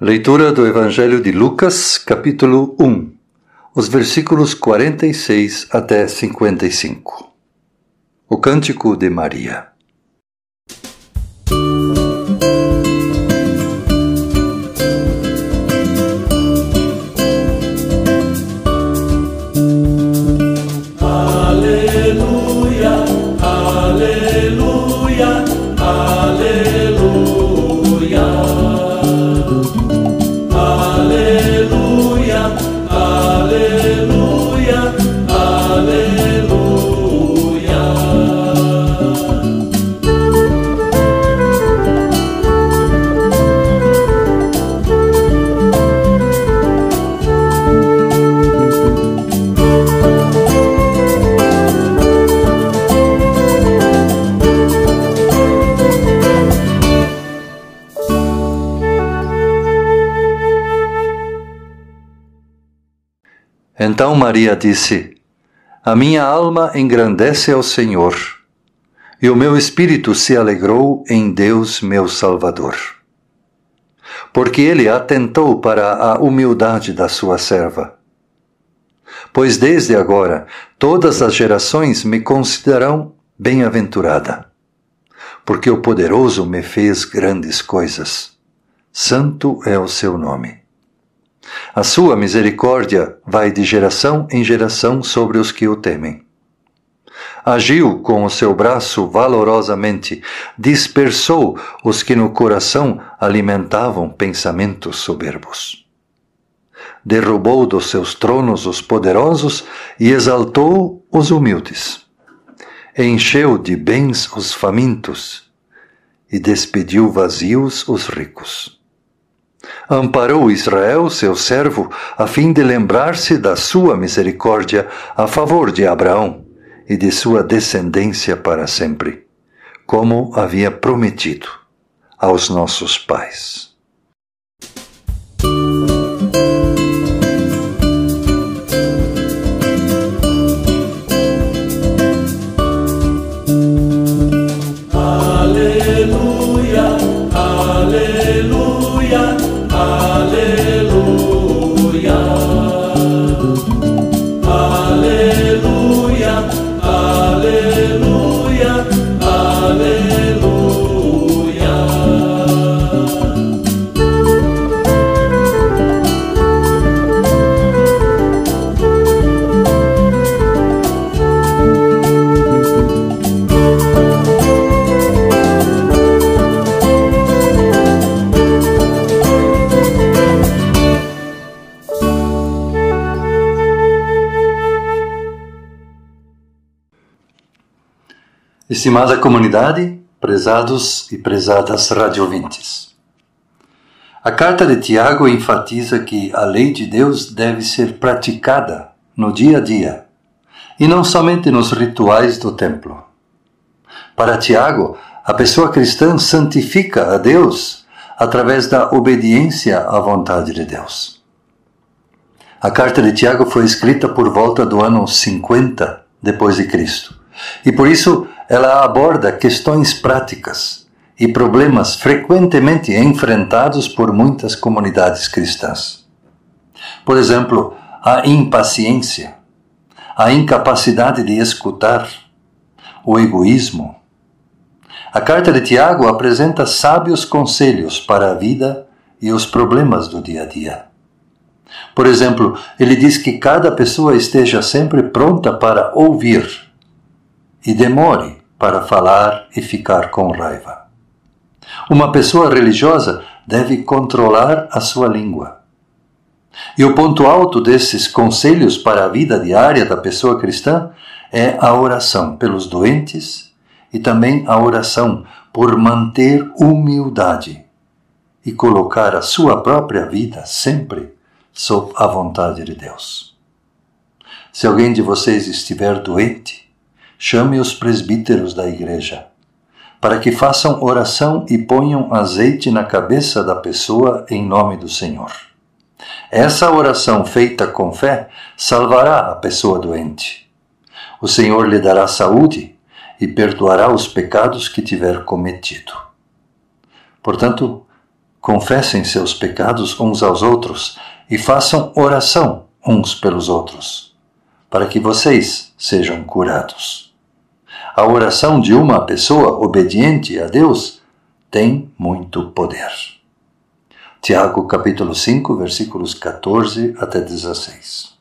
Leitura do Evangelho de Lucas, capítulo 1, os versículos 46 até 55. O Cântico de Maria. Então Maria disse: A minha alma engrandece ao Senhor, e o meu espírito se alegrou em Deus, meu Salvador. Porque ele atentou para a humildade da sua serva. Pois desde agora todas as gerações me considerarão bem-aventurada, porque o poderoso me fez grandes coisas. Santo é o seu nome. A sua misericórdia vai de geração em geração sobre os que o temem. Agiu com o seu braço valorosamente, dispersou os que no coração alimentavam pensamentos soberbos. Derrubou dos seus tronos os poderosos e exaltou os humildes. Encheu de bens os famintos e despediu vazios os ricos amparou Israel, seu servo, a fim de lembrar-se da sua misericórdia a favor de Abraão e de sua descendência para sempre, como havia prometido aos nossos pais. Estimada comunidade, prezados e prezadas radiovintes. A carta de Tiago enfatiza que a lei de Deus deve ser praticada no dia a dia e não somente nos rituais do templo. Para Tiago, a pessoa cristã santifica a Deus através da obediência à vontade de Deus. A carta de Tiago foi escrita por volta do ano 50 depois de Cristo. E por isso ela aborda questões práticas e problemas frequentemente enfrentados por muitas comunidades cristãs. Por exemplo, a impaciência, a incapacidade de escutar, o egoísmo. A carta de Tiago apresenta sábios conselhos para a vida e os problemas do dia a dia. Por exemplo, ele diz que cada pessoa esteja sempre pronta para ouvir e demore para falar e ficar com raiva. Uma pessoa religiosa deve controlar a sua língua. E o ponto alto desses conselhos para a vida diária da pessoa cristã é a oração pelos doentes e também a oração por manter humildade e colocar a sua própria vida sempre sob a vontade de Deus. Se alguém de vocês estiver doente, chame os presbíteros da igreja, para que façam oração e ponham azeite na cabeça da pessoa em nome do Senhor. Essa oração feita com fé salvará a pessoa doente. O Senhor lhe dará saúde e perdoará os pecados que tiver cometido. Portanto, confessem seus pecados uns aos outros e façam oração uns pelos outros, para que vocês sejam curados. A oração de uma pessoa obediente a Deus tem muito poder. Tiago capítulo 5, versículos 14 até 16.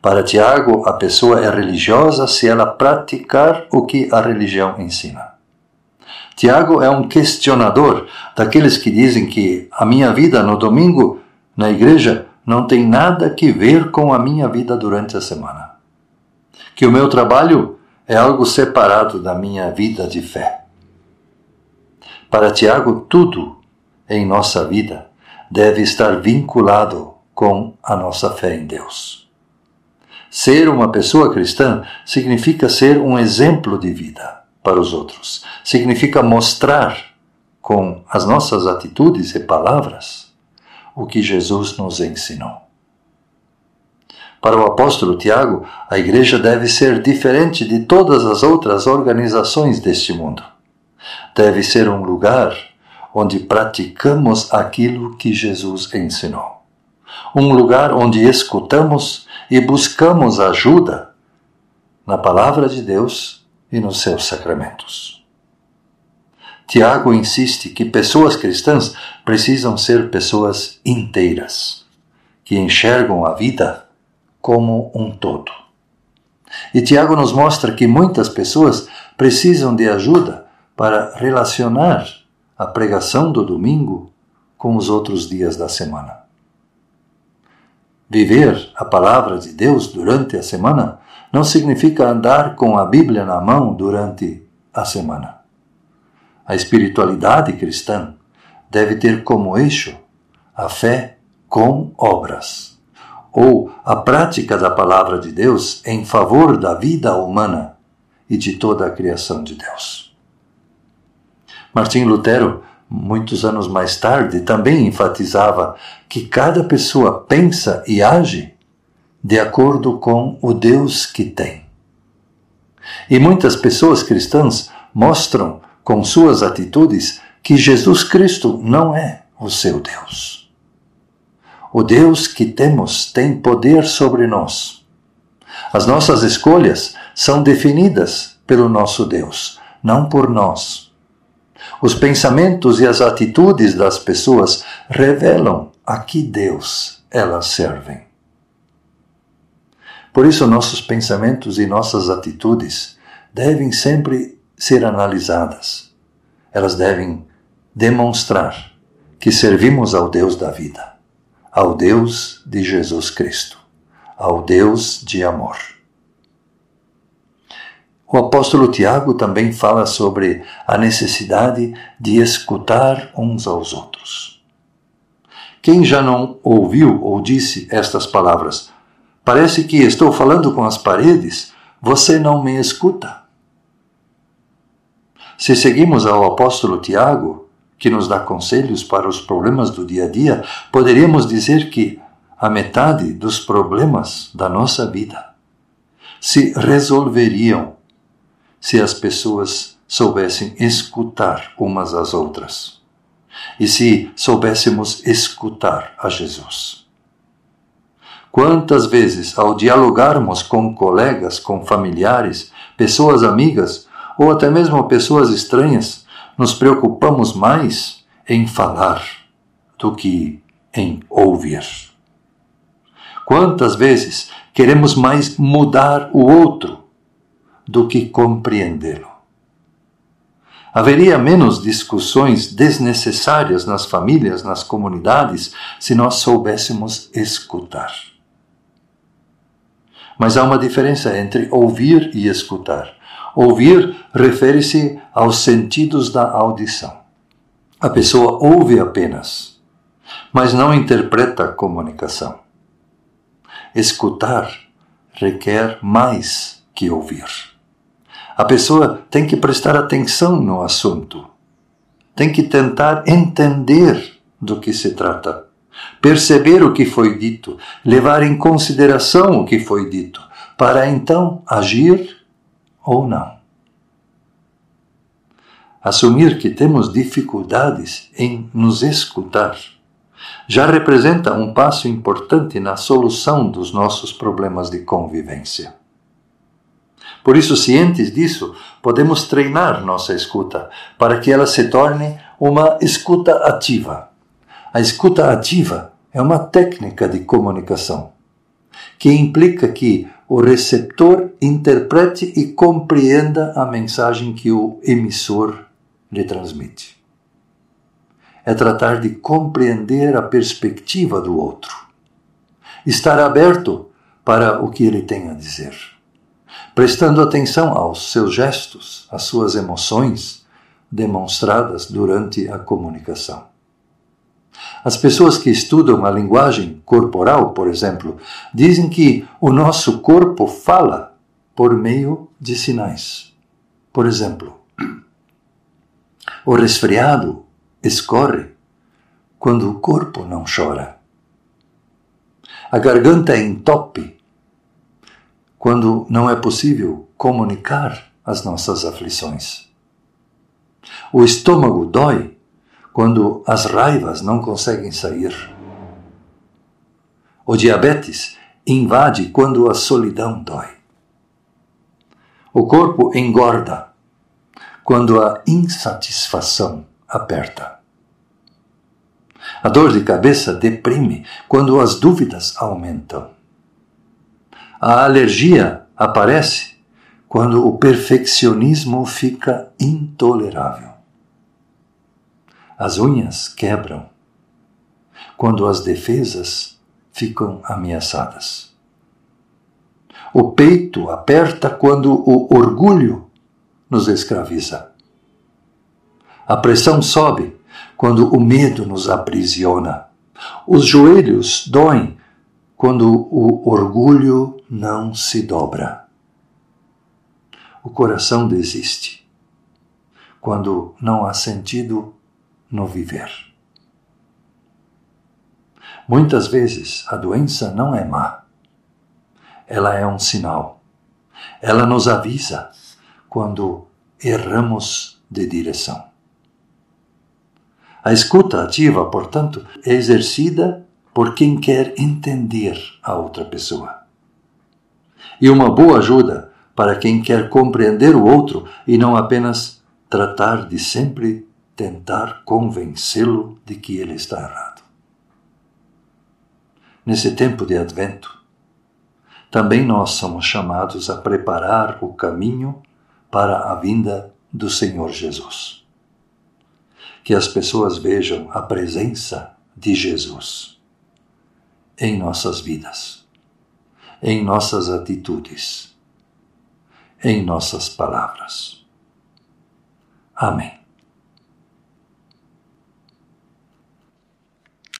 Para Tiago, a pessoa é religiosa se ela praticar o que a religião ensina. Tiago é um questionador daqueles que dizem que a minha vida no domingo na igreja não tem nada que ver com a minha vida durante a semana. Que o meu trabalho é algo separado da minha vida de fé. Para Tiago, tudo em nossa vida deve estar vinculado com a nossa fé em Deus. Ser uma pessoa cristã significa ser um exemplo de vida para os outros. Significa mostrar com as nossas atitudes e palavras o que Jesus nos ensinou. Para o apóstolo Tiago, a igreja deve ser diferente de todas as outras organizações deste mundo. Deve ser um lugar onde praticamos aquilo que Jesus ensinou. Um lugar onde escutamos e buscamos ajuda na palavra de Deus e nos seus sacramentos. Tiago insiste que pessoas cristãs precisam ser pessoas inteiras, que enxergam a vida como um todo. E Tiago nos mostra que muitas pessoas precisam de ajuda para relacionar a pregação do domingo com os outros dias da semana. Viver a palavra de Deus durante a semana não significa andar com a Bíblia na mão durante a semana. A espiritualidade cristã deve ter como eixo a fé com obras, ou a prática da palavra de Deus em favor da vida humana e de toda a criação de Deus. Martim Lutero, muitos anos mais tarde, também enfatizava que cada pessoa pensa e age de acordo com o Deus que tem. E muitas pessoas cristãs mostram com suas atitudes que Jesus Cristo não é o seu Deus. O Deus que temos tem poder sobre nós. As nossas escolhas são definidas pelo nosso Deus, não por nós. Os pensamentos e as atitudes das pessoas revelam a que Deus elas servem. Por isso, nossos pensamentos e nossas atitudes devem sempre ser analisadas. Elas devem demonstrar que servimos ao Deus da vida, ao Deus de Jesus Cristo, ao Deus de amor. O apóstolo Tiago também fala sobre a necessidade de escutar uns aos outros. Quem já não ouviu ou disse estas palavras? Parece que estou falando com as paredes, você não me escuta. Se seguimos ao apóstolo Tiago, que nos dá conselhos para os problemas do dia a dia, poderíamos dizer que a metade dos problemas da nossa vida se resolveriam se as pessoas soubessem escutar umas às outras e se soubéssemos escutar a Jesus. Quantas vezes, ao dialogarmos com colegas, com familiares, pessoas amigas ou até mesmo pessoas estranhas, nos preocupamos mais em falar do que em ouvir? Quantas vezes queremos mais mudar o outro do que compreendê-lo? Haveria menos discussões desnecessárias nas famílias, nas comunidades, se nós soubéssemos escutar. Mas há uma diferença entre ouvir e escutar. Ouvir refere-se aos sentidos da audição. A pessoa ouve apenas, mas não interpreta a comunicação. Escutar requer mais que ouvir. A pessoa tem que prestar atenção no assunto, tem que tentar entender do que se trata perceber o que foi dito, levar em consideração o que foi dito, para então agir ou não. assumir que temos dificuldades em nos escutar já representa um passo importante na solução dos nossos problemas de convivência. Por isso, cientes disso, podemos treinar nossa escuta para que ela se torne uma escuta ativa. A escuta ativa é uma técnica de comunicação que implica que o receptor interprete e compreenda a mensagem que o emissor lhe transmite. É tratar de compreender a perspectiva do outro, estar aberto para o que ele tem a dizer prestando atenção aos seus gestos, às suas emoções demonstradas durante a comunicação. As pessoas que estudam a linguagem corporal, por exemplo, dizem que o nosso corpo fala por meio de sinais. Por exemplo, o resfriado escorre quando o corpo não chora. A garganta entope quando não é possível comunicar as nossas aflições. O estômago dói quando as raivas não conseguem sair. O diabetes invade quando a solidão dói. O corpo engorda quando a insatisfação aperta. A dor de cabeça deprime quando as dúvidas aumentam. A alergia aparece quando o perfeccionismo fica intolerável. As unhas quebram quando as defesas ficam ameaçadas. O peito aperta quando o orgulho nos escraviza. A pressão sobe quando o medo nos aprisiona. Os joelhos doem quando o orgulho não se dobra. O coração desiste quando não há sentido no viver. Muitas vezes a doença não é má. Ela é um sinal. Ela nos avisa quando erramos de direção. A escuta ativa, portanto, é exercida por quem quer entender a outra pessoa. E uma boa ajuda para quem quer compreender o outro e não apenas tratar de sempre tentar convencê-lo de que ele está errado. Nesse tempo de advento, também nós somos chamados a preparar o caminho para a vinda do Senhor Jesus. Que as pessoas vejam a presença de Jesus em nossas vidas, em nossas atitudes, em nossas palavras. Amém.